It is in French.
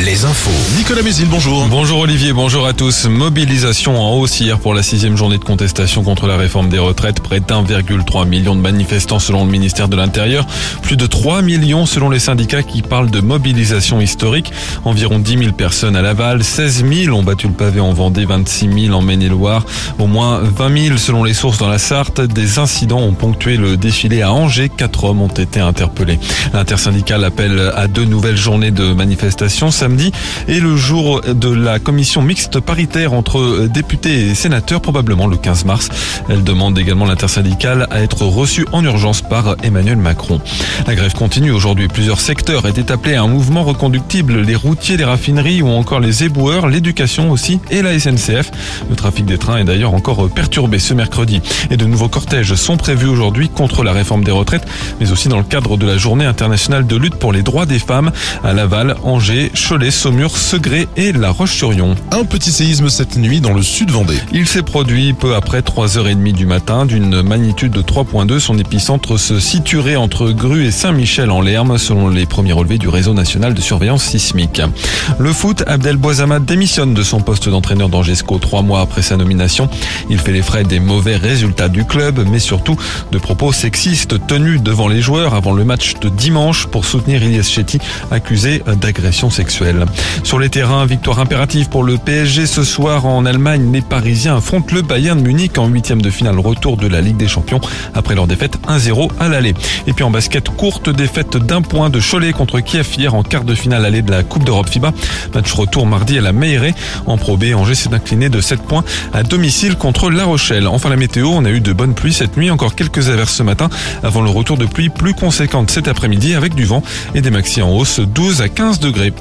les infos. Nicolas Mézil, bonjour. Bonjour Olivier, bonjour à tous. Mobilisation en hausse hier pour la sixième journée de contestation contre la réforme des retraites. Près d'1,3 million de manifestants selon le ministère de l'Intérieur. Plus de 3 millions selon les syndicats qui parlent de mobilisation historique. Environ 10 000 personnes à Laval, 16 000 ont battu le pavé en Vendée, 26 000 en Maine-et-Loire. Au moins 20 000 selon les sources dans la Sarthe. Des incidents ont ponctué le défilé à Angers. Quatre hommes ont été interpellés. L'intersyndicale appelle à deux nouvelles journées de manifestation samedi et le jour de la commission mixte paritaire entre députés et sénateurs, probablement le 15 mars. Elle demande également l'intersyndicale à être reçue en urgence par Emmanuel Macron. La grève continue aujourd'hui. Plusieurs secteurs étaient appelés à un mouvement reconductible. Les routiers, les raffineries ou encore les éboueurs, l'éducation aussi et la SNCF. Le trafic des trains est d'ailleurs encore perturbé ce mercredi. Et de nouveaux cortèges sont prévus aujourd'hui contre la réforme des retraites, mais aussi dans le cadre de la journée internationale de lutte pour les droits des femmes à Laval, Angers, Cholet, Saumur, Segré et La Roche-sur-Yon. Un petit séisme cette nuit dans le sud Vendée. Il s'est produit peu après 3h30 du matin d'une magnitude de 3.2. Son épicentre se situerait entre Gru et Saint-Michel en Lerme selon les premiers relevés du réseau national de surveillance sismique. Le foot, Abdel Boisama démissionne de son poste d'entraîneur d'Angesco trois mois après sa nomination. Il fait les frais des mauvais résultats du club, mais surtout de propos sexistes tenus devant les joueurs avant le match de dimanche pour soutenir Ilyes Chetty, accusé d'agression sexuelle. Sur les terrains, victoire impérative pour le PSG ce soir en Allemagne. Les Parisiens affrontent le Bayern Munich en huitième de finale retour de la Ligue des Champions après leur défaite 1-0 à l'aller. Et puis en basket, courte défaite d'un point de Cholet contre Kiev hier en quart de finale allée de la Coupe d'Europe FIBA. Match retour mardi à la Meilleray. En Pro B, Angers s'est incliné de 7 points à domicile contre La Rochelle. Enfin la météo, on a eu de bonnes pluies cette nuit, encore quelques averses ce matin avant le retour de pluie plus conséquente cet après-midi avec du vent et des maxi en hausse 12 à 15 degrés.